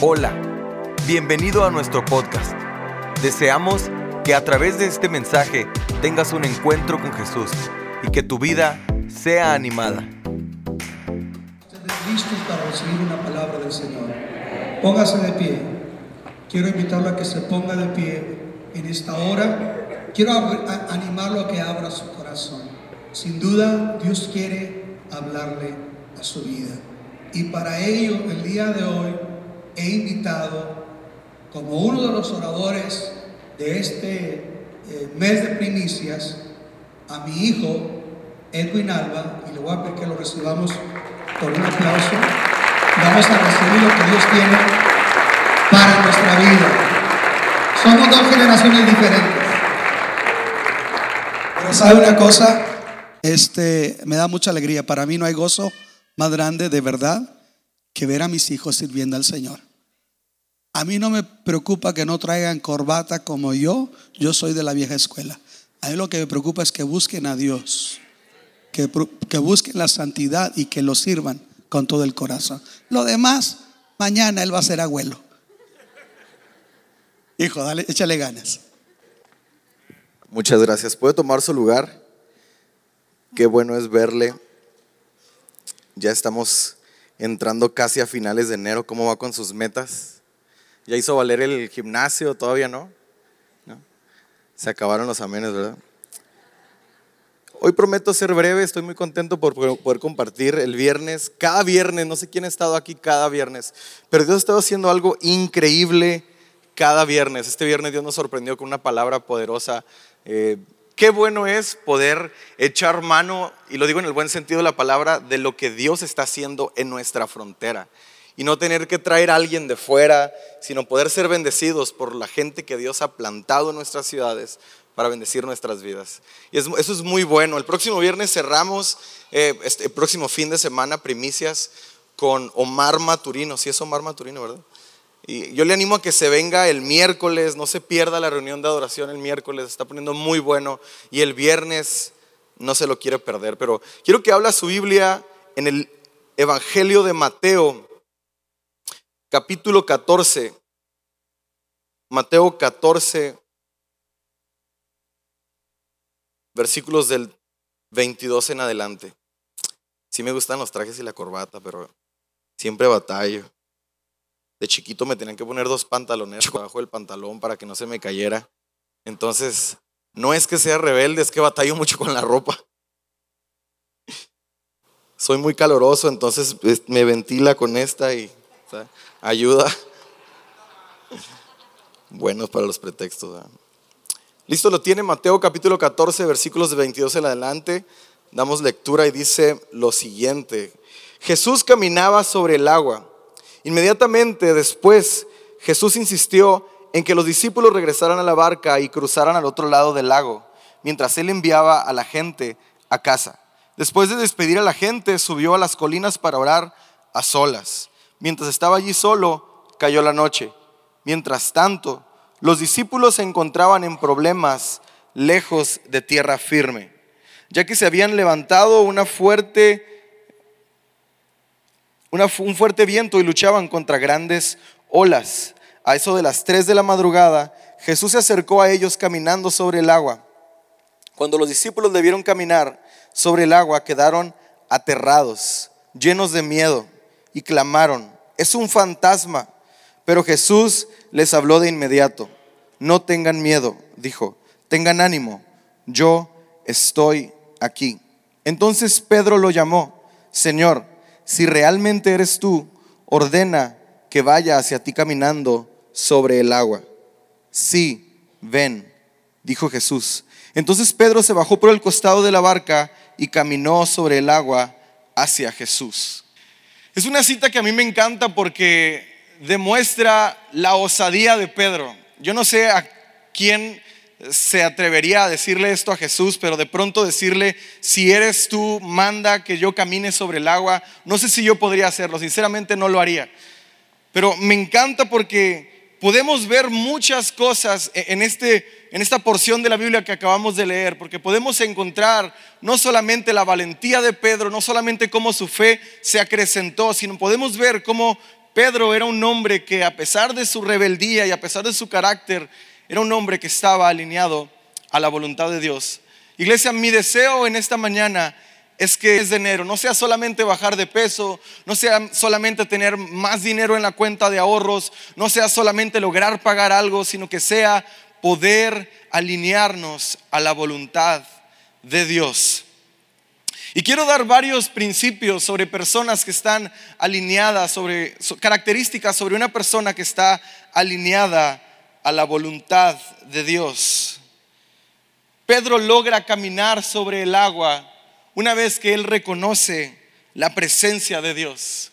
Hola, bienvenido a nuestro podcast. Deseamos que a través de este mensaje tengas un encuentro con Jesús y que tu vida sea animada. Listos para recibir una palabra del Señor. Póngase de pie. Quiero invitarlo a que se ponga de pie en esta hora. Quiero animarlo a que abra su corazón. Sin duda, Dios quiere hablarle a su vida. Y para ello, el día de hoy, he invitado como uno de los oradores de este eh, mes de primicias a mi hijo Edwin Alba y le voy a pedir que lo recibamos con un aplauso. Vamos a recibir lo que Dios tiene para nuestra vida. Somos dos generaciones diferentes. Pero sabe una cosa, este me da mucha alegría. Para mí no hay gozo más grande de verdad que ver a mis hijos sirviendo al Señor. A mí no me preocupa que no traigan corbata como yo, yo soy de la vieja escuela. A mí lo que me preocupa es que busquen a Dios, que, que busquen la santidad y que lo sirvan con todo el corazón. Lo demás, mañana él va a ser abuelo. Hijo, dale, échale ganas. Muchas gracias. ¿Puede tomar su lugar? Qué bueno es verle. Ya estamos entrando casi a finales de enero. ¿Cómo va con sus metas? ¿Ya hizo valer el gimnasio? ¿Todavía no? Se acabaron los amenes, ¿verdad? Hoy prometo ser breve, estoy muy contento por poder compartir el viernes, cada viernes, no sé quién ha estado aquí cada viernes, pero Dios ha estado haciendo algo increíble cada viernes. Este viernes Dios nos sorprendió con una palabra poderosa. Eh, qué bueno es poder echar mano, y lo digo en el buen sentido de la palabra, de lo que Dios está haciendo en nuestra frontera. Y no tener que traer a alguien de fuera, sino poder ser bendecidos por la gente que Dios ha plantado en nuestras ciudades para bendecir nuestras vidas. Y es- eso es muy bueno. El próximo viernes cerramos, eh, este el próximo fin de semana, primicias con Omar Maturino. Sí es Omar Maturino, ¿verdad? Y yo le animo a que se venga el miércoles, no se pierda la reunión de adoración el miércoles, está poniendo muy bueno. Y el viernes no se lo quiere perder. Pero quiero que habla su Biblia en el Evangelio de Mateo, capítulo 14. Mateo 14, versículos del 22 en adelante. Sí me gustan los trajes y la corbata, pero siempre batallo. De chiquito me tenían que poner dos pantalones abajo del pantalón para que no se me cayera. Entonces, no es que sea rebelde, es que batallo mucho con la ropa. Soy muy caloroso, entonces es- me ventila con esta y ayuda. Buenos para los pretextos. Listo, lo tiene Mateo capítulo 14, versículos de 22 en adelante. Damos lectura y dice lo siguiente. Jesús caminaba sobre el agua. Inmediatamente después, Jesús insistió en que los discípulos regresaran a la barca y cruzaran al otro lado del lago, mientras él enviaba a la gente a casa. Después de despedir a la gente, subió a las colinas para orar a solas. Mientras estaba allí solo, cayó la noche. Mientras tanto, los discípulos se encontraban en problemas lejos de tierra firme, ya que se habían levantado una fuerte, un fuerte viento y luchaban contra grandes olas. A eso de las 3 de la madrugada, Jesús se acercó a ellos caminando sobre el agua. Cuando los discípulos le vieron caminar sobre el agua, quedaron aterrados, llenos de miedo, y clamaron, es un fantasma. Pero Jesús les habló de inmediato. No tengan miedo, dijo, tengan ánimo, yo estoy aquí. Entonces Pedro lo llamó, Señor, si realmente eres tú, ordena que vaya hacia ti caminando sobre el agua. Sí, ven, dijo Jesús. Entonces Pedro se bajó por el costado de la barca y caminó sobre el agua hacia Jesús. Es una cita que a mí me encanta porque demuestra la osadía de Pedro. Yo no sé a quién se atrevería a decirle esto a Jesús, pero de pronto decirle, si eres tú, manda que yo camine sobre el agua. No sé si yo podría hacerlo, sinceramente no lo haría. Pero me encanta porque podemos ver muchas cosas en, este, en esta porción de la Biblia que acabamos de leer, porque podemos encontrar no solamente la valentía de Pedro, no solamente cómo su fe se acrecentó, sino podemos ver cómo Pedro era un hombre que a pesar de su rebeldía y a pesar de su carácter, era un hombre que estaba alineado a la voluntad de Dios. Iglesia, mi deseo en esta mañana es que es de enero no sea solamente bajar de peso, no sea solamente tener más dinero en la cuenta de ahorros, no sea solamente lograr pagar algo, sino que sea poder alinearnos a la voluntad de Dios. Y quiero dar varios principios sobre personas que están alineadas, sobre características sobre una persona que está alineada a la voluntad de Dios. Pedro logra caminar sobre el agua una vez que él reconoce la presencia de Dios.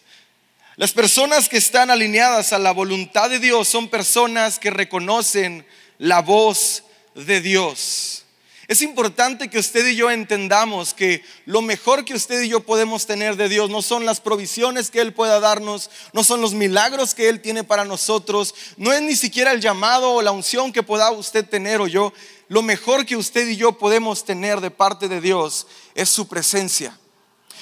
Las personas que están alineadas a la voluntad de Dios son personas que reconocen la voz de Dios. Es importante que usted y yo entendamos que lo mejor que usted y yo podemos tener de Dios no son las provisiones que Él pueda darnos, no son los milagros que Él tiene para nosotros, no es ni siquiera el llamado o la unción que pueda usted tener o yo, lo mejor que usted y yo podemos tener de parte de Dios es su presencia.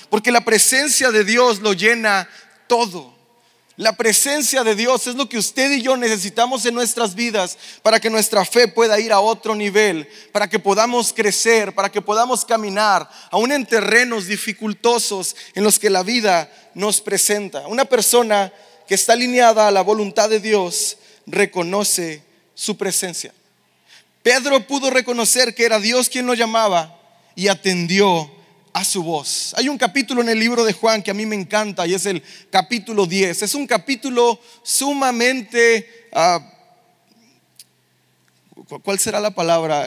Porque la presencia de Dios lo llena todo. La presencia de Dios es lo que usted y yo necesitamos en nuestras vidas para que nuestra fe pueda ir a otro nivel, para que podamos crecer, para que podamos caminar aún en terrenos dificultosos en los que la vida nos presenta. Una persona que está alineada a la voluntad de Dios reconoce su presencia. Pedro pudo reconocer que era Dios quien lo llamaba y atendió a su voz. Hay un capítulo en el libro de Juan que a mí me encanta y es el capítulo 10. Es un capítulo sumamente... Ah, ¿Cuál será la palabra?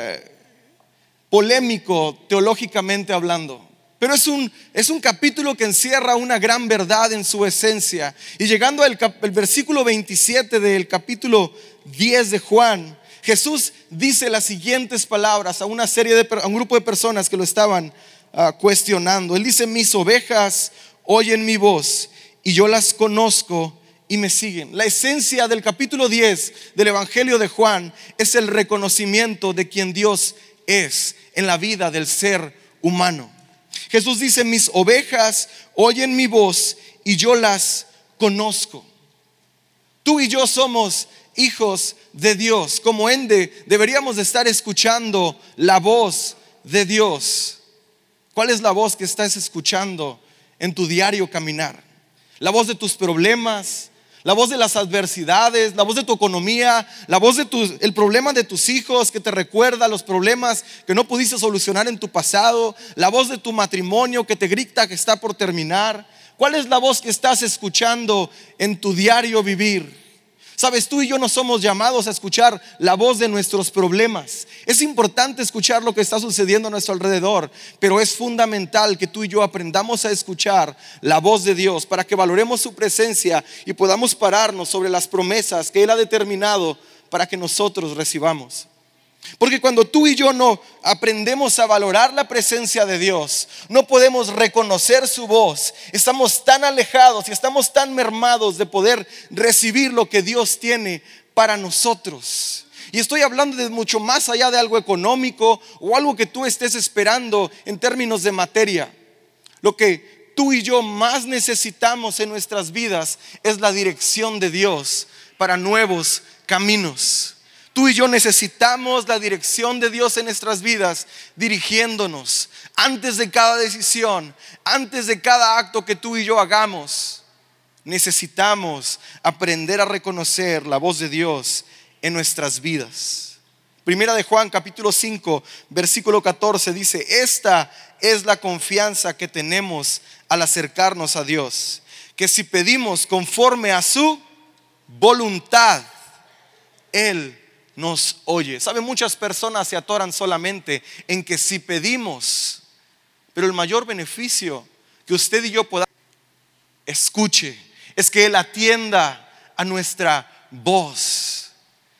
Polémico teológicamente hablando. Pero es un, es un capítulo que encierra una gran verdad en su esencia. Y llegando al el versículo 27 del capítulo 10 de Juan, Jesús dice las siguientes palabras a una serie de a un grupo de personas que lo estaban ah, cuestionando. Él dice, "Mis ovejas oyen mi voz y yo las conozco y me siguen." La esencia del capítulo 10 del Evangelio de Juan es el reconocimiento de quien Dios es en la vida del ser humano. Jesús dice, "Mis ovejas oyen mi voz y yo las conozco." Tú y yo somos hijos de Dios. Como ende, deberíamos de estar escuchando la voz de Dios. ¿Cuál es la voz que estás escuchando en tu diario caminar? La voz de tus problemas, la voz de las adversidades, la voz de tu economía, la voz de tu, el problema de tus hijos que te recuerda los problemas que no pudiste solucionar en tu pasado, la voz de tu matrimonio que te grita que está por terminar. ¿Cuál es la voz que estás escuchando en tu diario vivir? Sabes, tú y yo no somos llamados a escuchar la voz de nuestros problemas. Es importante escuchar lo que está sucediendo a nuestro alrededor, pero es fundamental que tú y yo aprendamos a escuchar la voz de Dios para que valoremos su presencia y podamos pararnos sobre las promesas que Él ha determinado para que nosotros recibamos. Porque cuando tú y yo no aprendemos a valorar la presencia de Dios, no podemos reconocer su voz, estamos tan alejados y estamos tan mermados de poder recibir lo que Dios tiene para nosotros. Y estoy hablando de mucho más allá de algo económico o algo que tú estés esperando en términos de materia. Lo que tú y yo más necesitamos en nuestras vidas es la dirección de Dios para nuevos caminos. Tú y yo necesitamos la dirección de Dios en nuestras vidas, dirigiéndonos antes de cada decisión, antes de cada acto que tú y yo hagamos. Necesitamos aprender a reconocer la voz de Dios en nuestras vidas. Primera de Juan capítulo 5, versículo 14 dice, esta es la confianza que tenemos al acercarnos a Dios, que si pedimos conforme a su voluntad, Él nos oye. Sabe, muchas personas se atoran solamente en que si pedimos, pero el mayor beneficio que usted y yo podamos escuche es que Él atienda a nuestra voz.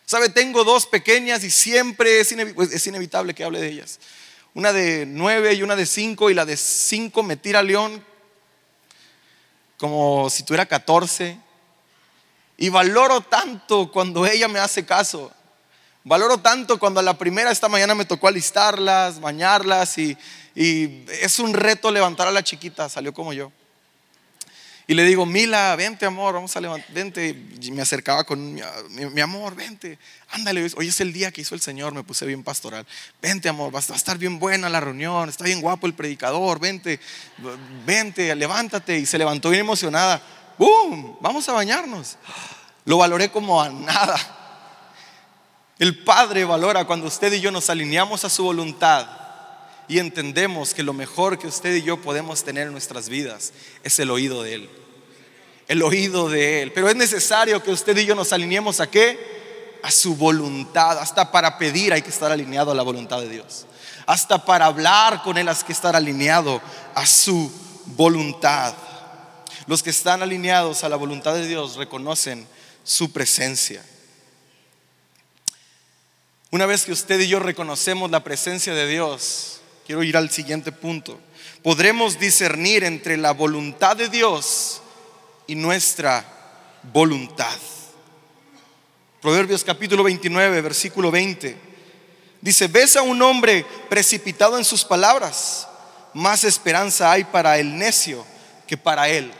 Sabe, tengo dos pequeñas y siempre es, es inevitable que hable de ellas. Una de nueve y una de cinco y la de cinco me tira león como si tuviera catorce. Y valoro tanto cuando ella me hace caso. Valoro tanto cuando a la primera esta mañana me tocó alistarlas, bañarlas y, es un reto levantar a la chiquita, salió como yo. Y le digo, Mila, vente amor, vamos a levantar, vente. Y me acercaba con mi, amor, vente, ándale, hoy es el día que hizo el Señor, me puse bien pastoral. Vente amor, va a estar bien buena la reunión, está bien guapo el predicador, vente, vente, levántate. Y se levantó bien emocionada. ¡Bum! Vamos a bañarnos. Lo valoré como a nada. El Padre valora cuando usted y yo nos alineamos a su voluntad y entendemos que lo mejor que usted y yo podemos tener en nuestras vidas es el oído de Él. El oído de Él. Pero es necesario que usted y yo nos alineemos a qué? A su voluntad. Hasta para pedir hay que estar alineado a la voluntad de Dios. Hasta para hablar con Él hay que estar alineado a su voluntad. Los que están alineados a la voluntad de Dios reconocen su presencia. Una vez que usted y yo reconocemos la presencia de Dios, Quiero ir al siguiente punto. Podremos discernir entre la voluntad de Dios y nuestra voluntad. Proverbios capítulo 29, versículo 20. Dice, ves a un hombre precipitado en sus palabras, más esperanza hay para el necio que para él.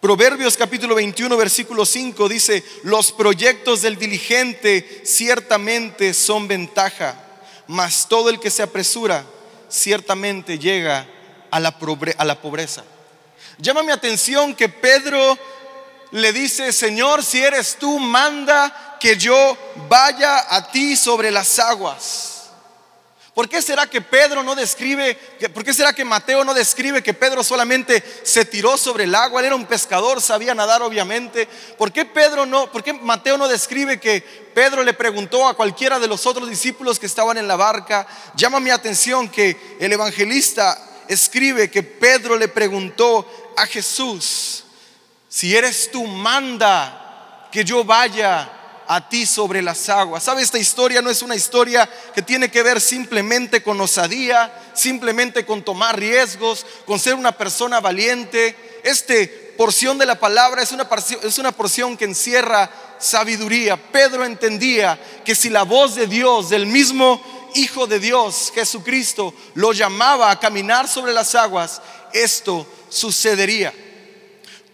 Proverbios capítulo 21, versículo 5 dice, los proyectos del diligente ciertamente son ventaja mas todo el que se apresura ciertamente llega a la, pobreza. Llama mi atención que Pedro le dice, Señor, si eres tú, manda que yo vaya a ti sobre las aguas. ¿Por qué será que Pedro no describe, por qué será que Mateo no describe que Pedro solamente se tiró sobre el agua? Él era un pescador, sabía nadar obviamente. ¿Por qué Pedro no, por qué Mateo no describe que Pedro le preguntó a cualquiera de los otros discípulos que estaban en la barca? Llama mi atención que el evangelista escribe que Pedro le preguntó a Jesús, si eres tú, manda que yo vaya a ti sobre las aguas. ¿Sabe? Esta historia no es una historia que tiene que ver simplemente con osadía, simplemente con tomar riesgos, con ser una persona valiente. Este porción de la palabra es una, es una porción que encierra sabiduría. Pedro entendía que si la voz de Dios, del mismo Hijo de Dios, Jesucristo, lo llamaba a caminar sobre las aguas, esto sucedería.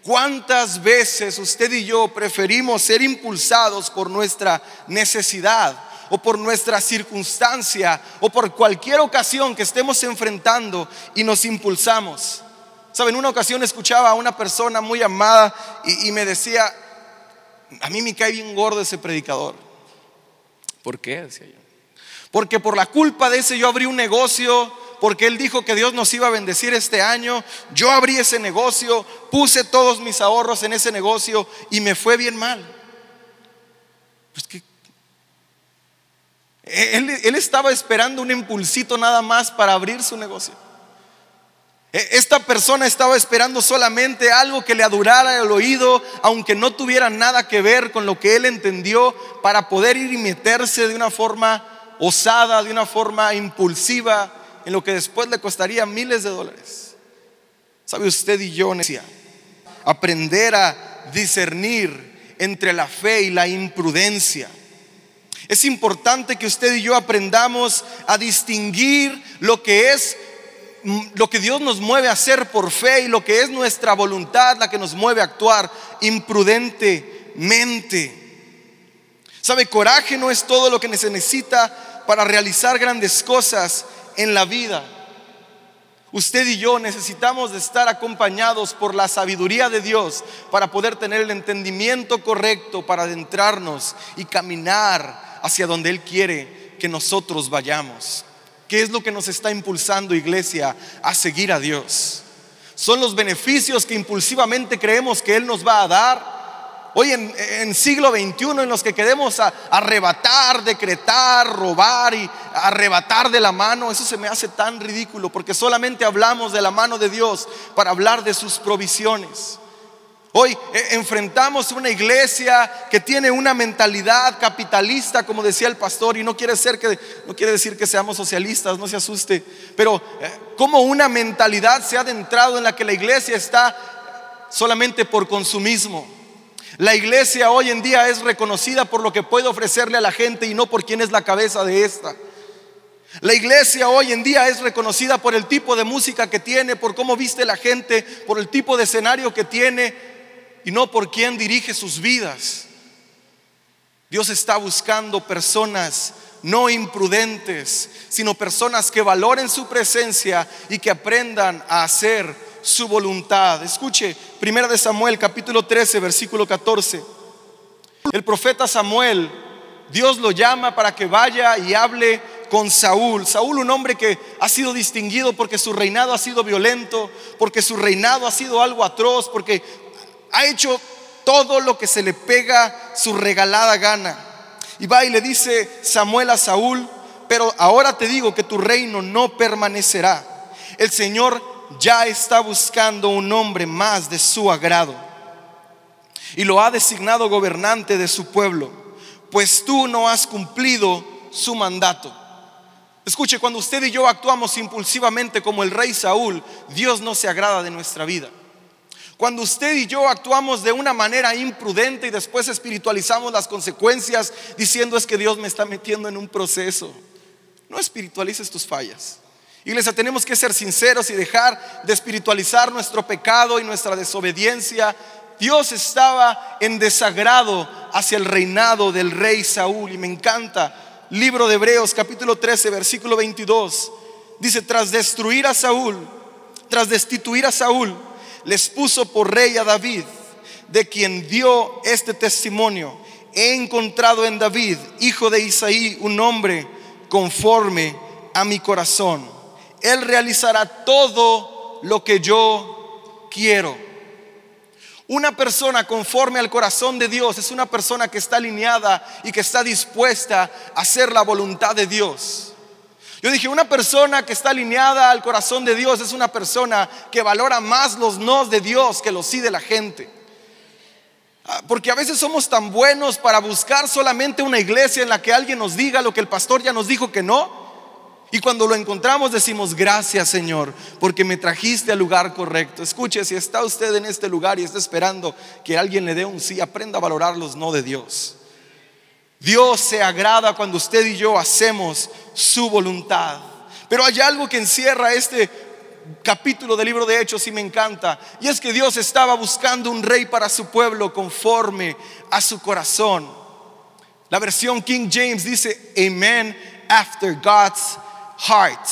¿Cuántas veces usted y yo preferimos ser impulsados por nuestra necesidad o por nuestra circunstancia o por cualquier ocasión que estemos enfrentando y nos impulsamos? Saben, una ocasión escuchaba a una persona muy amada y, me decía, a mí me cae bien gordo ese predicador. ¿Por qué? Decía yo. Porque por la culpa de ese yo abrí un negocio porque Él dijo que Dios nos iba a bendecir este año. Yo abrí ese negocio, puse todos mis ahorros en ese negocio y me fue bien mal. Pues que él, él estaba esperando un impulsito nada más para abrir su negocio. E, esta persona estaba esperando solamente algo que le adurara el oído, aunque no tuviera nada que ver con lo que él entendió, para poder ir y meterse de una forma osada, de una forma impulsiva en lo que después le costaría miles de dólares. ¿Sabe usted y yo necesitamos aprender a discernir entre la fe y la imprudencia? Es importante que usted y yo aprendamos a distinguir lo que es lo que Dios nos mueve a hacer por fe y lo que es nuestra voluntad la que nos mueve a actuar imprudentemente. ¿Sabe? Coraje no es todo lo que se necesita para realizar grandes cosas en la vida. Usted y yo necesitamos de estar acompañados por la sabiduría de Dios para poder tener el entendimiento correcto para adentrarnos y caminar hacia donde Él quiere que nosotros vayamos. ¿Qué es lo que nos está impulsando, iglesia, a seguir a Dios? Son los beneficios que impulsivamente creemos que Él nos va a dar Hoy en, siglo XXI en los que queremos arrebatar, decretar, robar y arrebatar de la mano, eso se me hace tan ridículo porque solamente hablamos de la mano de Dios para hablar de sus provisiones. Hoy eh, enfrentamos una iglesia que tiene una mentalidad capitalista, como decía el pastor, y no quiere, ser que, no quiere decir que seamos socialistas, no se asuste, pero eh, como una mentalidad se ha adentrado en la que la iglesia está solamente por consumismo. La iglesia hoy en día es reconocida por lo que puede ofrecerle a la gente y no por quién es la cabeza de esta. La iglesia hoy en día es reconocida por el tipo de música que tiene, por cómo viste la gente, por el tipo de escenario que tiene y no por quién dirige sus vidas. Dios está buscando personas no imprudentes, sino personas que valoren su presencia y que aprendan a hacer su voluntad. Escuche, Primera de Samuel capítulo 13, versículo 14. El profeta Samuel, Dios lo llama para que vaya y hable con Saúl. Saúl, un hombre que ha sido distinguido porque su reinado ha sido violento, porque su reinado ha sido algo atroz, porque ha hecho todo lo que se le pega su regalada gana. Y va y le dice Samuel a Saúl, pero ahora te digo que tu reino no permanecerá. El Señor ya está buscando un hombre más de su agrado y lo ha designado gobernante de su pueblo, pues tú no has cumplido su mandato. Escuche, cuando usted y yo actuamos impulsivamente como el rey Saúl, Dios no se agrada de nuestra vida. Cuando usted y yo actuamos de una manera imprudente y después espiritualizamos las consecuencias diciendo es que Dios me está metiendo en un proceso. No espiritualices tus fallas. Iglesia, tenemos que ser sinceros y dejar de espiritualizar nuestro pecado y nuestra desobediencia. Dios estaba en desagrado hacia el reinado del rey Saúl y me encanta. Libro de Hebreos capítulo 13 versículo 22 dice, tras destruir a Saúl, tras destituir a Saúl, les puso por rey a David, de quien dio este testimonio. He encontrado en David, hijo de Isaí, un hombre conforme a mi corazón. Él realizará todo lo que yo quiero. Una persona conforme al corazón de Dios es una persona que está alineada y que está dispuesta a hacer la voluntad de Dios. Yo dije, una persona que está alineada al corazón de Dios es una persona que valora más los nos de Dios que los sí de la gente. Ah, porque a veces somos tan buenos para buscar solamente una iglesia en la que alguien nos diga lo que el pastor ya nos dijo que no. Y cuando lo encontramos decimos, gracias Señor, porque me trajiste al lugar correcto. Escuche, si está usted en este lugar y está esperando que alguien le dé un sí, aprenda a valorar los no de Dios. Dios se agrada cuando usted y yo hacemos su voluntad. Pero hay algo que encierra este capítulo del libro de Hechos y me encanta. Y es que Dios estaba buscando un rey para su pueblo conforme a su corazón. La versión King James dice, Amen after God's heart.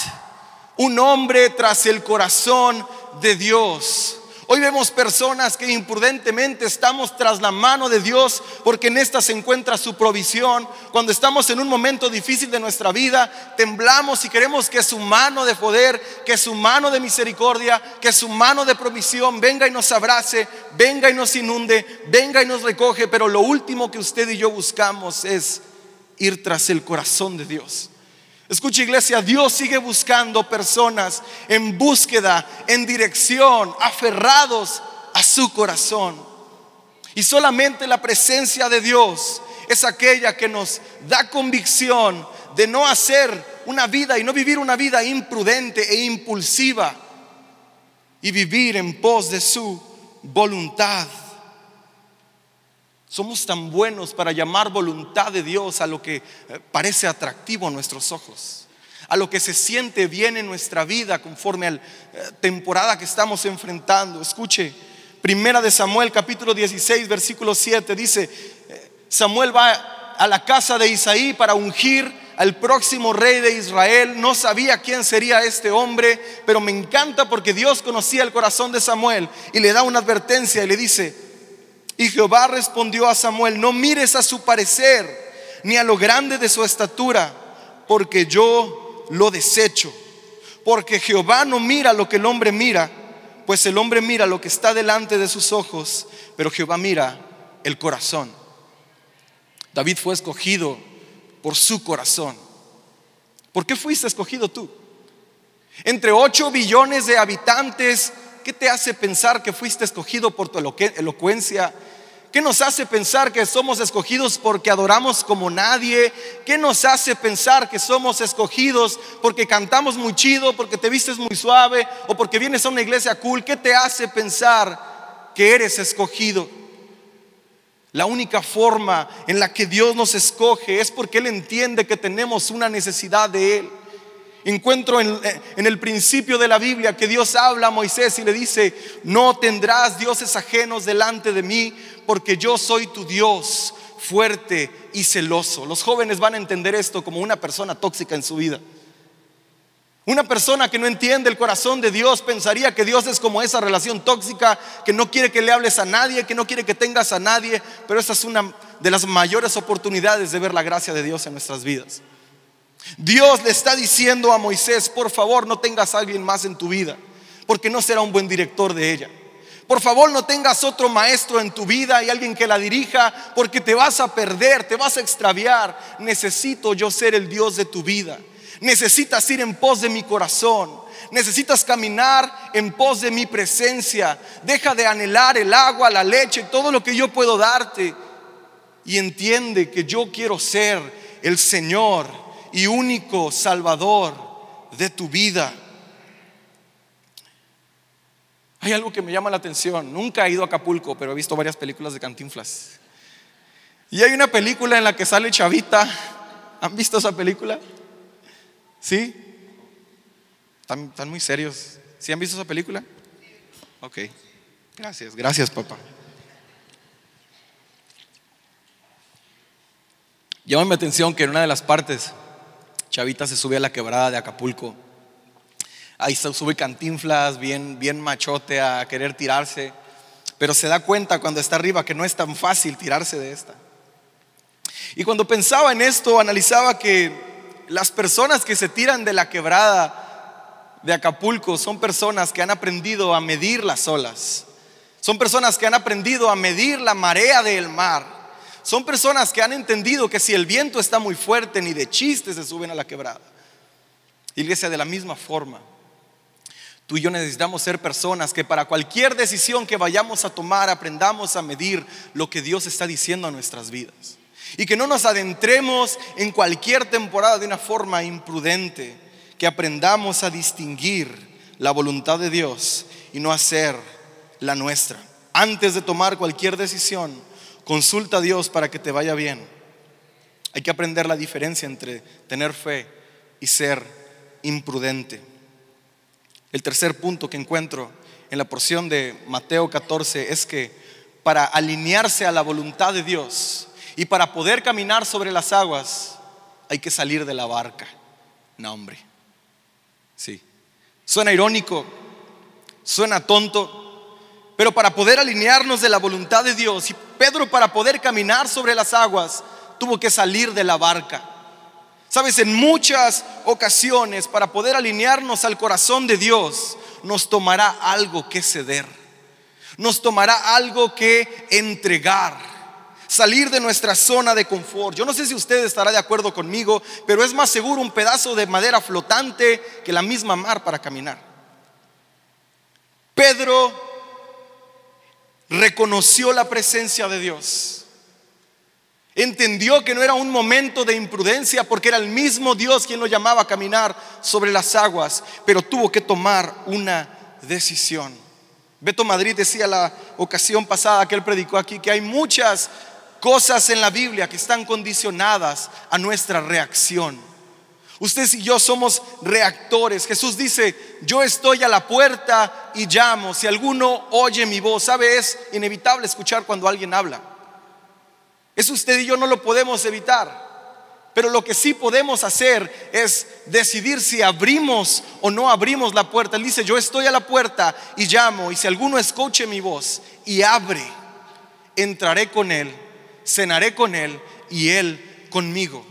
Un hombre tras el corazón de Dios. Hoy vemos personas que imprudentemente estamos tras la mano de Dios porque en esta se encuentra su provisión. Cuando estamos en un momento difícil de nuestra vida, temblamos y queremos que su mano de poder, que su mano de misericordia, que su mano de provisión venga y nos abrace, venga y nos inunde, venga y nos recoge. Pero lo último que usted y yo buscamos es ir tras el corazón de Dios. Escucha iglesia, Dios sigue buscando personas en búsqueda, en dirección, aferrados a su corazón. Y solamente la presencia de Dios es aquella que nos da convicción de no hacer una vida y no vivir una vida imprudente e impulsiva y vivir en pos de su voluntad. Somos tan buenos para llamar voluntad de Dios a lo que eh, parece atractivo a nuestros ojos, a lo que se siente bien en nuestra vida conforme a la eh, temporada que estamos enfrentando. Escuche, Primera de Samuel capítulo 16 versículo 7 dice, eh, Samuel va a la casa de Isaí para ungir al próximo rey de Israel. No sabía quién sería este hombre, pero me encanta porque Dios conocía el corazón de Samuel y le da una advertencia y le dice, y Jehová respondió a Samuel, no mires a su parecer, ni a lo grande de su estatura, porque yo lo desecho. Porque Jehová no mira lo que el hombre mira, pues el hombre mira lo que está delante de sus ojos, pero Jehová mira el corazón. David fue escogido por su corazón. ¿Por qué fuiste escogido tú? Entre 8 billones de habitantes, ¿qué te hace pensar que fuiste escogido por tu elocuencia? ¿Qué nos hace pensar que somos escogidos porque adoramos como nadie? ¿Qué nos hace pensar que somos escogidos porque cantamos muy chido, porque te vistes muy suave o porque vienes a una iglesia cool? ¿Qué te hace pensar que eres escogido? La única forma en la que Dios nos escoge es porque Él entiende que tenemos una necesidad de Él. Encuentro en, en, el principio de la Biblia que Dios habla a Moisés y le dice, no tendrás dioses ajenos delante de mí, porque yo soy tu Dios fuerte y celoso. Los jóvenes van a entender esto como una persona tóxica en su vida. Una persona que no entiende el corazón de Dios pensaría que Dios es como esa relación tóxica, que no quiere que le hables a nadie, que no quiere que tengas a nadie, pero esa es una de las mayores oportunidades de ver la gracia de Dios en nuestras vidas. Dios le está diciendo a Moisés, por favor no tengas a alguien más en tu vida, porque no será un buen director de ella. Por favor no tengas otro maestro en tu vida y alguien que la dirija, porque te vas a perder, te vas a extraviar. Necesito yo ser el Dios de tu vida. Necesitas ir en pos de mi corazón. Necesitas caminar en pos de mi presencia. Deja de anhelar el agua, la leche, todo lo que yo puedo darte. Y entiende que yo quiero ser el Señor y único Salvador de tu vida. Hay algo que me llama la atención. Nunca he ido a Acapulco, pero he visto varias películas de Cantinflas. Y hay una película en la que sale Chavita. ¿Han visto esa película? ¿Sí? ¿Están, muy serios? ¿Sí han visto esa película? Ok. Gracias, gracias papá. Llama mi atención que en una de las partes, Chavita se sube a la quebrada de Acapulco. Ahí se sube cantinflas, bien, bien machote a querer tirarse. Pero se da cuenta cuando está arriba que no es tan fácil tirarse de esta. Y cuando pensaba en esto, analizaba que las personas que se tiran de la quebrada de Acapulco son personas que han aprendido a medir las olas. Son personas que han aprendido a medir la marea del mar. Son personas que han entendido que si el viento está muy fuerte, ni de chiste se suben a la quebrada. Iglesia, de la misma forma, tú y yo necesitamos ser personas que para cualquier decisión que vayamos a tomar aprendamos a medir lo que Dios está diciendo a nuestras vidas. Y que no nos adentremos en cualquier temporada de una forma imprudente, que aprendamos a distinguir la voluntad de Dios y no hacer la nuestra. Antes de tomar cualquier decisión, consulta a Dios para que te vaya bien. Hay que aprender la diferencia entre tener fe y ser imprudente. El tercer punto que encuentro en la porción de Mateo 14 es que para alinearse a la voluntad de Dios, y para poder caminar sobre las aguas hay que salir de la barca. No, hombre. Sí. Suena irónico, suena tonto, pero para poder alinearnos de la voluntad de Dios y Pedro para poder caminar sobre las aguas tuvo que salir de la barca. Sabes, en muchas ocasiones para poder alinearnos al corazón de Dios nos tomará algo que ceder, nos tomará algo que entregar salir de nuestra zona de confort. Yo no sé si usted estará de acuerdo conmigo, pero es más seguro un pedazo de madera flotante que la misma mar para caminar. Pedro reconoció la presencia de Dios. Entendió que no era un momento de imprudencia porque era el mismo Dios quien lo llamaba a caminar sobre las aguas, pero tuvo que tomar una decisión. Beto Madrid decía la ocasión pasada que él predicó aquí que hay muchas cosas en la Biblia que están condicionadas a nuestra reacción. Ustedes y yo somos reactores. Jesús dice, yo estoy a la puerta y llamo. Si alguno oye mi voz, ¿sabe? Es inevitable escuchar cuando alguien habla. Eso usted y yo no lo podemos evitar. Pero lo que sí podemos hacer es decidir si abrimos o no abrimos la puerta. Él dice, yo estoy a la puerta y llamo. Y si alguno escuche mi voz y abre, entraré con él cenaré con Él y Él conmigo.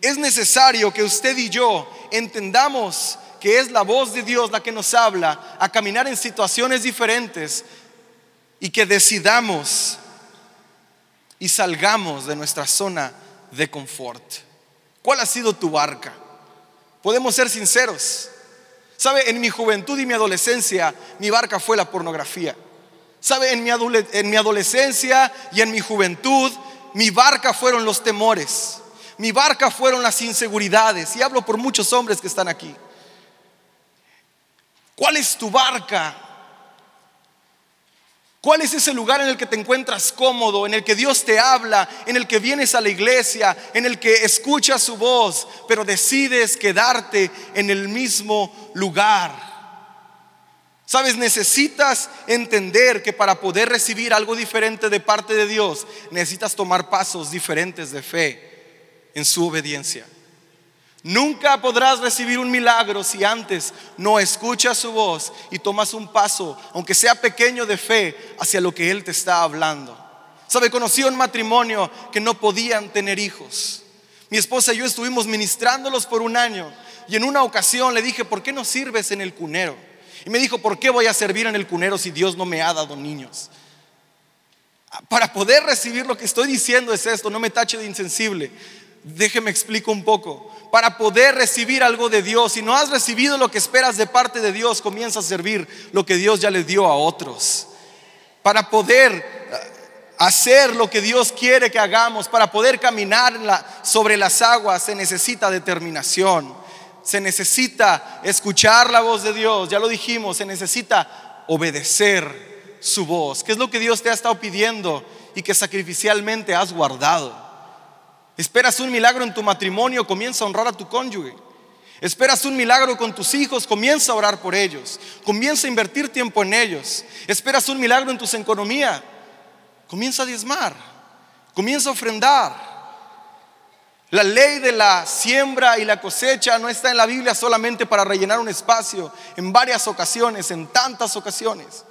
Es necesario que usted y yo entendamos que es la voz de Dios la que nos habla a caminar en situaciones diferentes y que decidamos y salgamos de nuestra zona de confort. ¿Cuál ha sido tu barca? Podemos ser sinceros. Sabe, en mi juventud y mi adolescencia, mi barca fue la pornografía. Sabe, en mi, en mi adolescencia y en mi juventud, mi barca fueron los temores, mi barca fueron las inseguridades, y hablo por muchos hombres que están aquí. ¿Cuál es tu barca? ¿Cuál es ese lugar en el que te encuentras cómodo, en el que Dios te habla, en el que vienes a la iglesia, en el que escuchas su voz, pero decides quedarte en el mismo lugar? Sabes, necesitas entender que para poder recibir algo diferente de parte de Dios, necesitas tomar pasos diferentes de fe en su obediencia. Nunca podrás recibir un milagro si antes no escuchas su voz y tomas un paso, aunque sea pequeño de fe, hacia lo que Él te está hablando. Sabe, conocí un matrimonio que no podían tener hijos. Mi esposa y yo estuvimos ministrándolos por un año y en una ocasión le dije, ¿por qué no sirves en el cunero? Y me dijo, ¿por qué voy a servir en el cunero si Dios no me ha dado niños? Para poder recibir lo que estoy diciendo es esto, no me tache de insensible. Déjeme explico un poco. Para poder recibir algo de Dios, si no has recibido lo que esperas de parte de Dios, comienza a servir lo que Dios ya le dio a otros. Para poder eh, hacer lo que Dios quiere que hagamos, para poder caminar sobre las aguas, se necesita determinación. Se necesita escuchar la voz de Dios, ya lo dijimos, se necesita obedecer su voz. ¿Qué es lo que Dios te ha estado pidiendo y que sacrificialmente has guardado? Esperas un milagro en tu matrimonio, comienza a honrar a tu cónyuge. Esperas un milagro con tus hijos, comienza a orar por ellos. Comienza a invertir tiempo en ellos. Esperas un milagro en tu economía, comienza a diezmar. Comienza a ofrendar. La ley de la siembra y la cosecha no está en la Biblia solamente para rellenar un espacio, en varias ocasiones, en tantas ocasiones.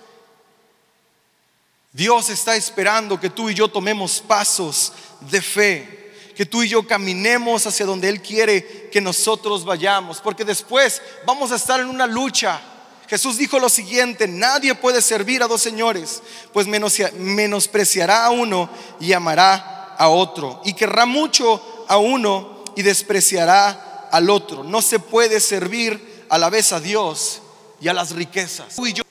Dios está esperando que tú y yo tomemos pasos de fe que tú y yo caminemos hacia donde Él quiere que nosotros vayamos, porque después vamos a estar en una lucha. Jesús dijo lo siguiente, nadie puede servir a dos señores, pues menospreciará a uno y amará a otro, y querrá mucho a uno y despreciará al otro. No se puede servir a la vez a Dios y a las riquezas. Tú y yo,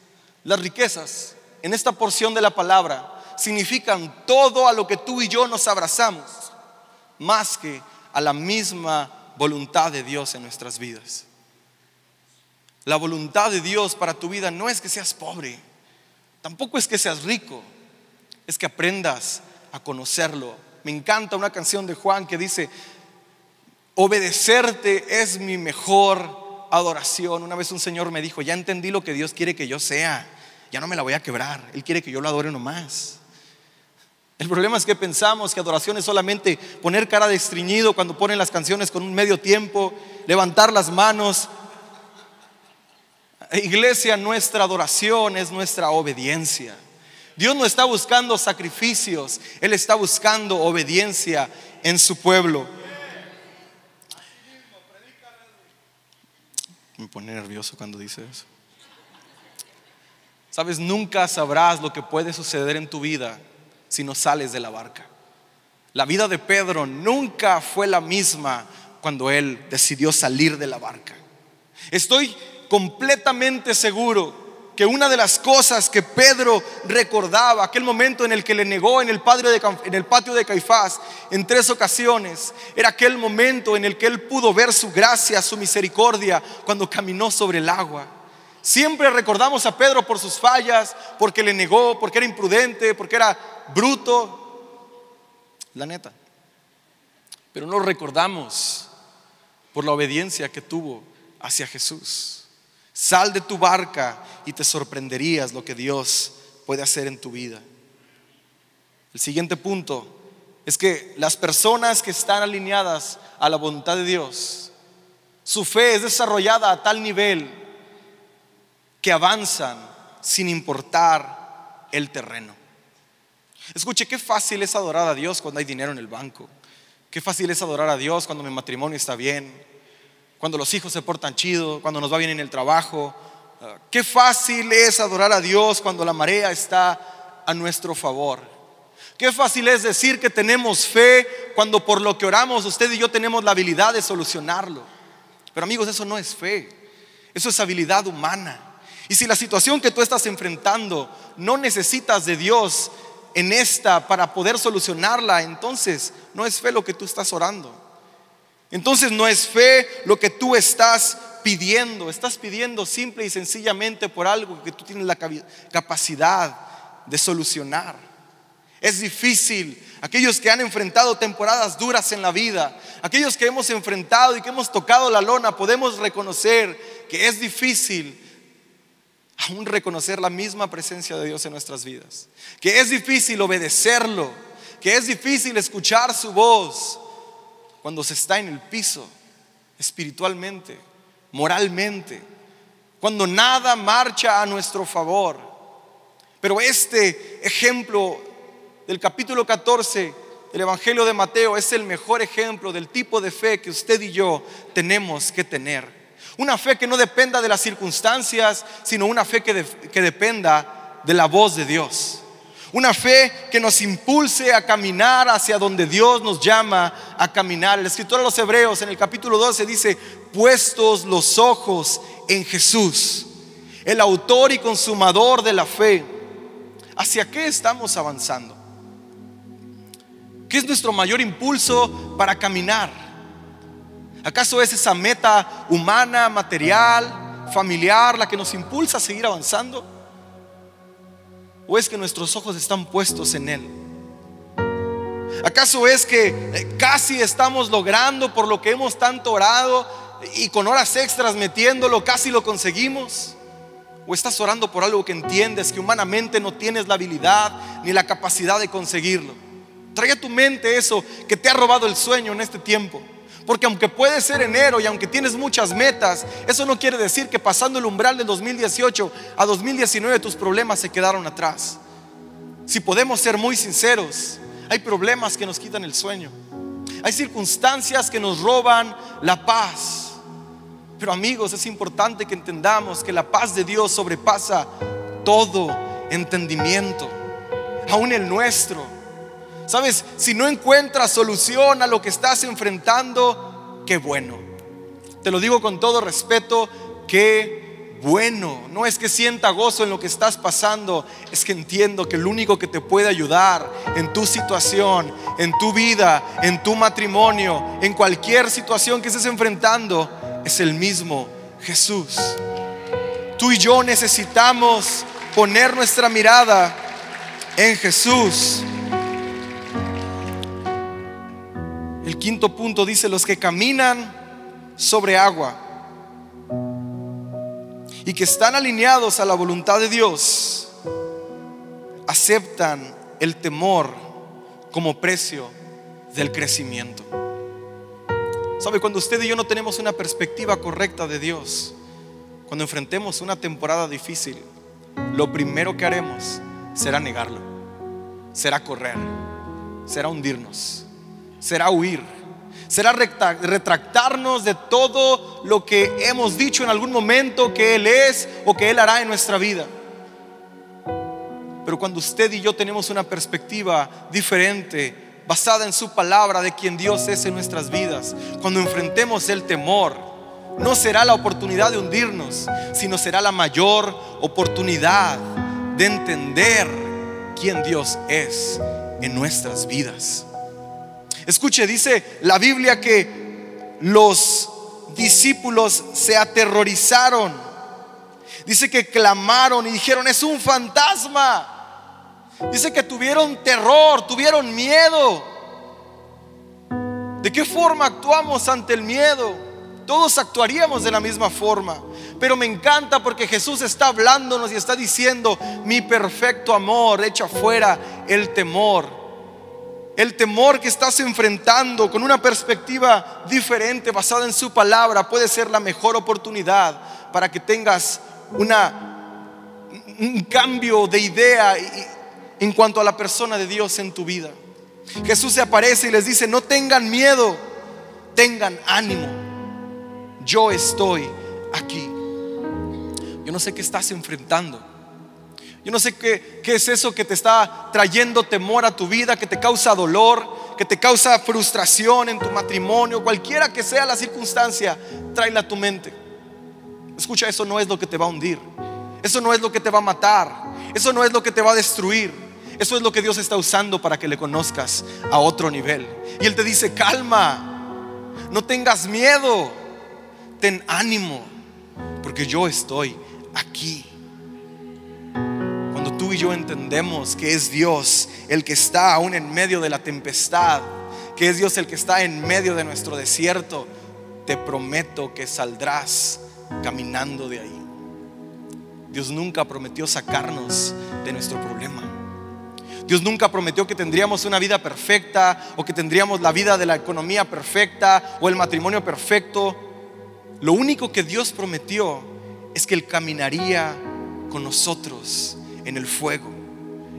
las riquezas en esta porción de la palabra significan todo a lo que tú y yo nos abrazamos más que a la misma voluntad de Dios en nuestras vidas. La voluntad de Dios para tu vida no es que seas pobre, tampoco es que seas rico, es que aprendas a conocerlo. Me encanta una canción de Juan que dice, obedecerte es mi mejor adoración. Una vez un señor me dijo, ya entendí lo que Dios quiere que yo sea, ya no me la voy a quebrar, Él quiere que yo lo adore nomás. El problema es que pensamos que adoración es solamente poner cara de estreñido cuando ponen las canciones con un medio tiempo, levantar las manos. Iglesia, nuestra adoración es nuestra obediencia. Dios no está buscando sacrificios, Él está buscando obediencia en su pueblo. Me pone nervioso cuando dice eso. Sabes, nunca sabrás lo que puede suceder en tu vida si no sales de la barca. La vida de Pedro nunca fue la misma cuando él decidió salir de la barca. Estoy completamente seguro que una de las cosas que Pedro recordaba, aquel momento en el que le negó en el, en el patio de Caifás en tres ocasiones, era aquel momento en el que él pudo ver su gracia, su misericordia, cuando caminó sobre el agua. Siempre recordamos a Pedro por sus fallas, porque le negó, porque era imprudente, porque era bruto, la neta. Pero no recordamos por la obediencia que tuvo hacia Jesús. Sal de tu barca y te sorprenderías lo que Dios puede hacer en tu vida. El siguiente punto es que las personas que están alineadas a la voluntad de Dios, su fe es desarrollada a tal nivel que avanzan sin importar el terreno. Escuche, qué fácil es adorar a Dios cuando hay dinero en el banco. Qué fácil es adorar a Dios cuando mi matrimonio está bien, cuando los hijos se portan chido, cuando nos va bien en el trabajo. Ah, qué fácil es adorar a Dios cuando la marea está a nuestro favor. Qué fácil es decir que tenemos fe cuando por lo que oramos usted y yo tenemos la habilidad de solucionarlo. Pero amigos, eso no es fe, eso es habilidad humana. Y si la situación que tú estás enfrentando no necesitas de Dios, en esta para poder solucionarla, entonces no es fe lo que tú estás orando. Entonces no es fe lo que tú estás pidiendo. Estás pidiendo simple y sencillamente por algo que tú tienes la capacidad de solucionar. Es difícil. Aquellos que han enfrentado temporadas duras en la vida, aquellos que hemos enfrentado y que hemos tocado la lona, podemos reconocer que es difícil aún reconocer la misma presencia de Dios en nuestras vidas. Que es difícil obedecerlo, que es difícil escuchar su voz cuando se está en el piso, espiritualmente, moralmente, cuando nada marcha a nuestro favor. Pero este ejemplo del capítulo 14 del Evangelio de Mateo es el mejor ejemplo del tipo de fe que usted y yo tenemos que tener. Una fe que no dependa de las circunstancias, sino una fe que, que dependa de la voz de Dios. Una fe que nos impulse a caminar hacia donde Dios nos llama a caminar. El escritor de los Hebreos en el capítulo 12 dice, puestos los ojos en Jesús, el autor y consumador de la fe. ¿Hacia qué estamos avanzando? ¿Qué es nuestro mayor impulso para caminar? ¿Acaso es esa meta humana, material, familiar, la que nos impulsa a seguir avanzando? ¿O es que nuestros ojos están puestos en Él? ¿Acaso es que eh, casi estamos logrando por lo que hemos tanto orado y con horas extras metiéndolo, casi lo conseguimos? ¿O estás orando por algo que entiendes que humanamente no tienes la habilidad ni la capacidad de conseguirlo? Trae a tu mente eso que te ha robado el sueño en este tiempo. Porque aunque puede ser enero y aunque tienes muchas metas, eso no quiere decir que pasando el umbral del 2018 a 2019 tus problemas se quedaron atrás. Si podemos ser muy sinceros, hay problemas que nos quitan el sueño. Hay circunstancias que nos roban la paz. Pero amigos, es importante que entendamos que la paz de Dios sobrepasa todo entendimiento, aún el nuestro. Sabes, si no encuentras solución a lo que estás enfrentando, qué bueno. Te lo digo con todo respeto, qué bueno. No es que sienta gozo en lo que estás pasando, es que entiendo que el único que te puede ayudar en tu situación, en tu vida, en tu matrimonio, en cualquier situación que estés enfrentando, es el mismo Jesús. Tú y yo necesitamos poner nuestra mirada en Jesús. Quinto punto dice, los que caminan sobre agua y que están alineados a la voluntad de Dios, aceptan el temor como precio del crecimiento. ¿Sabe? Cuando usted y yo no tenemos una perspectiva correcta de Dios, cuando enfrentemos una temporada difícil, lo primero que haremos será negarlo, será correr, será hundirnos será huir, será retractarnos de todo lo que hemos dicho en algún momento que Él es o que Él hará en nuestra vida. Pero cuando usted y yo tenemos una perspectiva diferente, basada en su palabra de quien Dios es en nuestras vidas, cuando enfrentemos el temor, no será la oportunidad de hundirnos, sino será la mayor oportunidad de entender quién Dios es en nuestras vidas. Escuche, dice la Biblia que los discípulos se aterrorizaron. Dice que clamaron y dijeron, es un fantasma. Dice que tuvieron terror, tuvieron miedo. ¿De qué forma actuamos ante el miedo? Todos actuaríamos de la misma forma. Pero me encanta porque Jesús está hablándonos y está diciendo, mi perfecto amor echa fuera el temor. El temor que estás enfrentando con una perspectiva diferente basada en su palabra puede ser la mejor oportunidad para que tengas un cambio de idea en cuanto a la persona de Dios en tu vida. Jesús se aparece y les dice, no tengan miedo, tengan ánimo. Yo estoy aquí. Yo no sé qué estás enfrentando. Yo no sé qué, es eso que te está trayendo temor a tu vida, que te causa dolor, que te causa frustración en tu matrimonio, cualquiera que sea la circunstancia, tráela a tu mente. Escucha, eso no es lo que te va a hundir. Eso no es lo que te va a matar. Eso no es lo que te va a destruir. Eso es lo que Dios está usando para que le conozcas a otro nivel. Y Él te dice, calma, no tengas miedo, ten ánimo, porque yo estoy aquí tú y yo entendemos que es Dios el que está aún en medio de la tempestad, que es Dios el que está en medio de nuestro desierto, te prometo que saldrás caminando de ahí. Dios nunca prometió sacarnos de nuestro problema. Dios nunca prometió que tendríamos una vida perfecta o que tendríamos la vida de la economía perfecta o el matrimonio perfecto. Lo único que Dios prometió es que Él caminaría con nosotros en el fuego,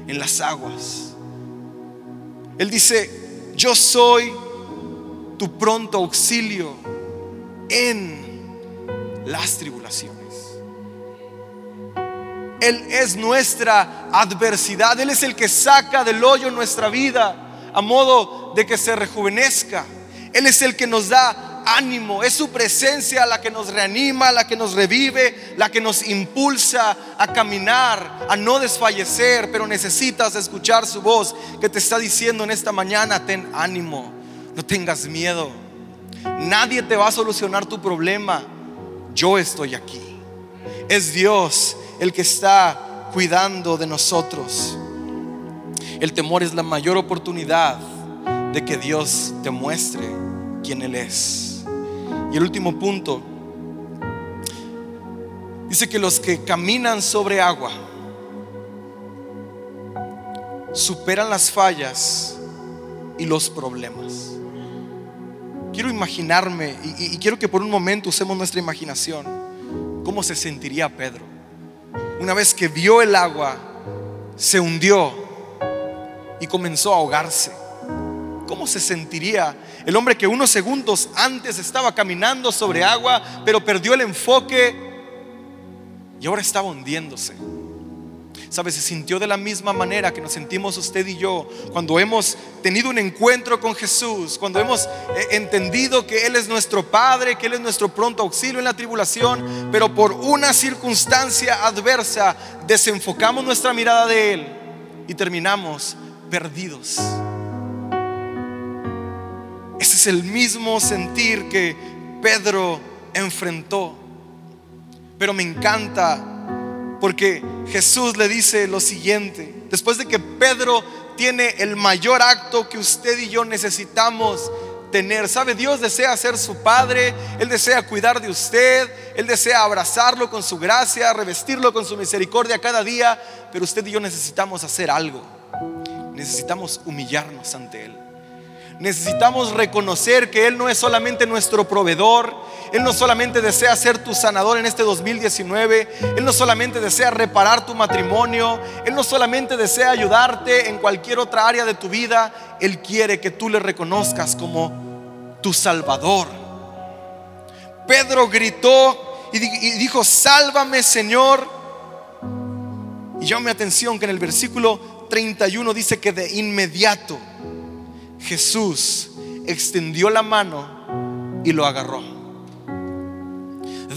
en las aguas. Él dice, yo soy tu pronto auxilio en las tribulaciones. Él es nuestra adversidad. Él es el que saca del hoyo nuestra vida a modo de que se rejuvenezca. Él es el que nos da ánimo. Es su presencia la que nos reanima, la que nos revive, la que nos impulsa a caminar, a no desfallecer. Pero necesitas escuchar su voz que te está diciendo en esta mañana, ten ánimo, no tengas miedo. Nadie te va a solucionar tu problema. Yo estoy aquí. Es Dios el que está cuidando de nosotros. El temor es la mayor oportunidad de que Dios te muestre quién Él es. Y el último punto, dice que los que caminan sobre agua superan las fallas y los problemas. Quiero imaginarme y, quiero que por un momento usemos nuestra imaginación. ¿Cómo se sentiría Pedro? una vez que vio el agua, se hundió y comenzó a ahogarse. ¿Cómo se sentiría el hombre que unos segundos antes estaba caminando sobre agua, pero perdió el enfoque y ahora estaba hundiéndose? ¿Sabe? Se sintió de la misma manera que nos sentimos usted y yo cuando hemos tenido un encuentro con Jesús, cuando hemos eh, entendido que Él es nuestro Padre, que Él es nuestro pronto auxilio en la tribulación, pero por una circunstancia adversa desenfocamos nuestra mirada de Él y terminamos perdidos. Es el mismo sentir que Pedro enfrentó. Pero me encanta porque Jesús le dice lo siguiente, después de que Pedro tiene el mayor acto que usted y yo necesitamos tener. ¿Sabe? Dios desea ser su padre, Él desea cuidar de usted, Él desea abrazarlo con su gracia, revestirlo con su misericordia cada día, pero usted y yo necesitamos hacer algo. Necesitamos humillarnos ante Él. Necesitamos reconocer que Él no es solamente nuestro proveedor, Él no solamente desea ser tu sanador en este 2019, Él no solamente desea reparar tu matrimonio, Él no solamente desea ayudarte en cualquier otra área de tu vida, Él quiere que tú le reconozcas como tu Salvador. Pedro gritó y dijo, sálvame Señor. Y llame atención que en el versículo 31 dice que de inmediato Jesús extendió la mano y lo agarró.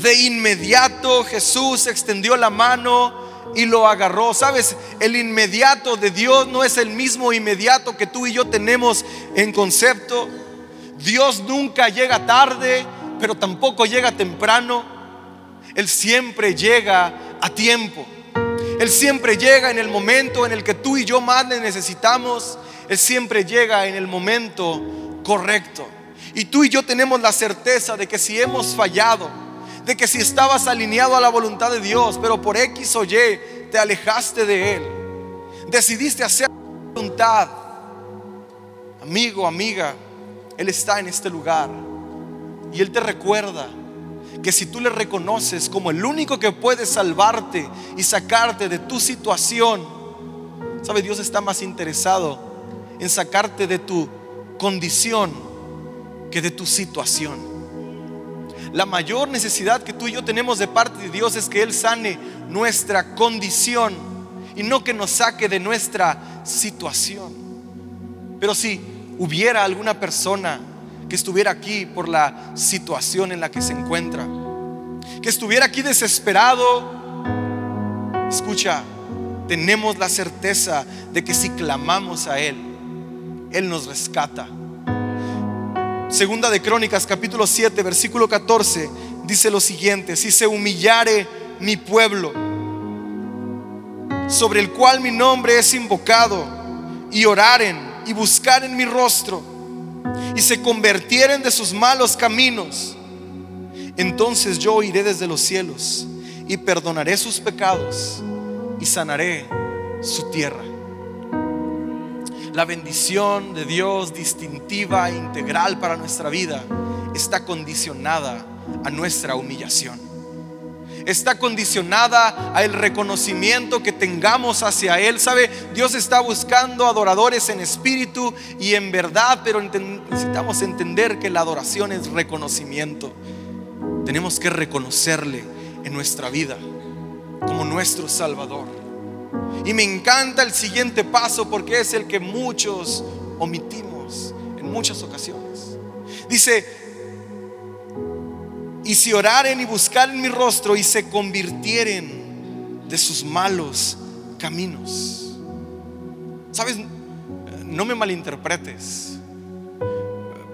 De inmediato Jesús extendió la mano y lo agarró. Sabes, el inmediato de Dios no es el mismo inmediato que tú y yo tenemos en concepto. Dios nunca llega tarde, pero tampoco llega temprano. Él siempre llega a tiempo. Él siempre llega en el momento en el que tú y yo más le necesitamos. Él siempre llega en el momento correcto. Y tú y yo tenemos la certeza de que si hemos fallado, de que si estabas alineado a la voluntad de Dios, pero por X o Y te alejaste de Él, decidiste hacer la voluntad, amigo, amiga, Él está en este lugar y Él te recuerda que si tú le reconoces como el único que puede salvarte y sacarte de tu situación, sabe, Dios está más interesado en sacarte de tu condición que de tu situación. La mayor necesidad que tú y yo tenemos de parte de Dios es que Él sane nuestra condición y no que nos saque de nuestra situación. Pero si hubiera alguna persona que estuviera aquí por la situación en la que se encuentra, que estuviera aquí desesperado, escucha, tenemos la certeza de que si clamamos a Él, él nos rescata. Segunda de Crónicas capítulo 7 versículo 14 dice lo siguiente, si se humillare mi pueblo, sobre el cual mi nombre es invocado, y oraren y buscaren mi rostro, y se convirtieren de sus malos caminos, entonces yo iré desde los cielos y perdonaré sus pecados y sanaré su tierra. La bendición de Dios distintiva e integral para nuestra vida está condicionada a nuestra humillación. Está condicionada al reconocimiento que tengamos hacia Él. ¿Sabe? Dios está buscando adoradores en espíritu y en verdad, pero necesitamos entender que la adoración es reconocimiento. Tenemos que reconocerle en nuestra vida como nuestro Salvador. Y me encanta el siguiente paso porque es el que muchos omitimos en muchas ocasiones. Dice, y si oraren y buscaren mi rostro y se convirtieren de sus malos caminos. Sabes, no me malinterpretes,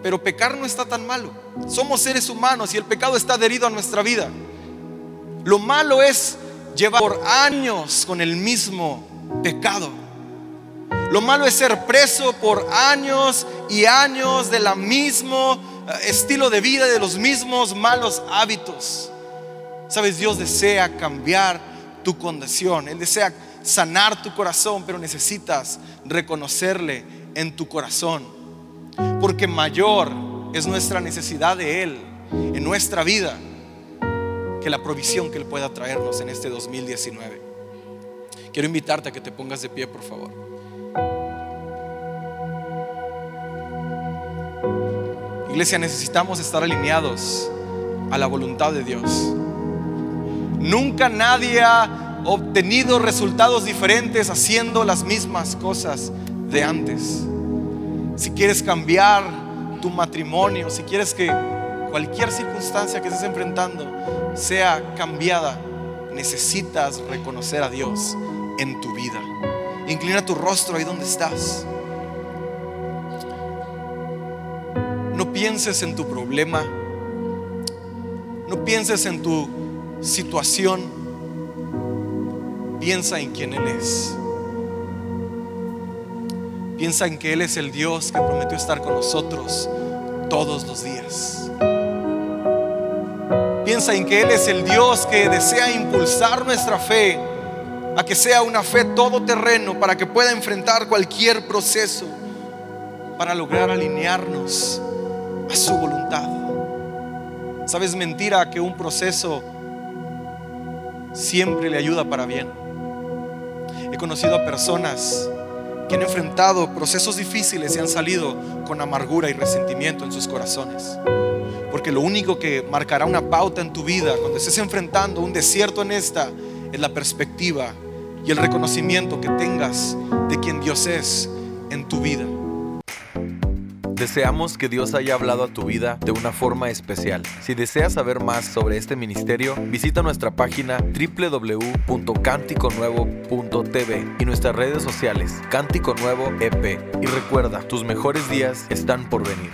pero pecar no está tan malo. Somos seres humanos y el pecado está adherido a nuestra vida. Lo malo es llevar por años con el mismo pecado. Lo malo es ser preso por años y años de la mismo eh, estilo de vida, de los mismos malos hábitos. Sabes, Dios desea cambiar tu condición. Él desea sanar tu corazón, pero necesitas reconocerle en tu corazón. Porque mayor es nuestra necesidad de Él en nuestra vida que la provisión que Él pueda traernos en este 2019. Quiero invitarte a que te pongas de pie, por favor. Iglesia, necesitamos estar alineados a la voluntad de Dios. Nunca nadie ha obtenido resultados diferentes haciendo las mismas cosas de antes. Si quieres cambiar tu matrimonio, si quieres que cualquier circunstancia que estés enfrentando sea cambiada, necesitas reconocer a Dios en tu vida. Inclina tu rostro ahí donde estás. No pienses en tu problema. No pienses en tu situación. Piensa en quién Él es. Piensa en que Él es el Dios que prometió estar con nosotros todos los días. Piensa en que Él es el Dios que desea impulsar nuestra fe a que sea una fe todoterreno para que pueda enfrentar cualquier proceso para lograr alinearnos a su voluntad. ¿Sabes mentira que un proceso siempre le ayuda para bien? He conocido a personas que han enfrentado procesos difíciles y han salido con amargura y resentimiento en sus corazones. Porque lo único que marcará una pauta en tu vida cuando estés enfrentando un desierto en esta es la perspectiva y el reconocimiento que tengas de quien Dios es en tu vida. Deseamos que Dios haya hablado a tu vida de una forma especial. Si deseas saber más sobre este ministerio, visita nuestra página www.canticonuevo.tv y nuestras redes sociales Cántico Nuevo EP. Y recuerda, tus mejores días están por venir.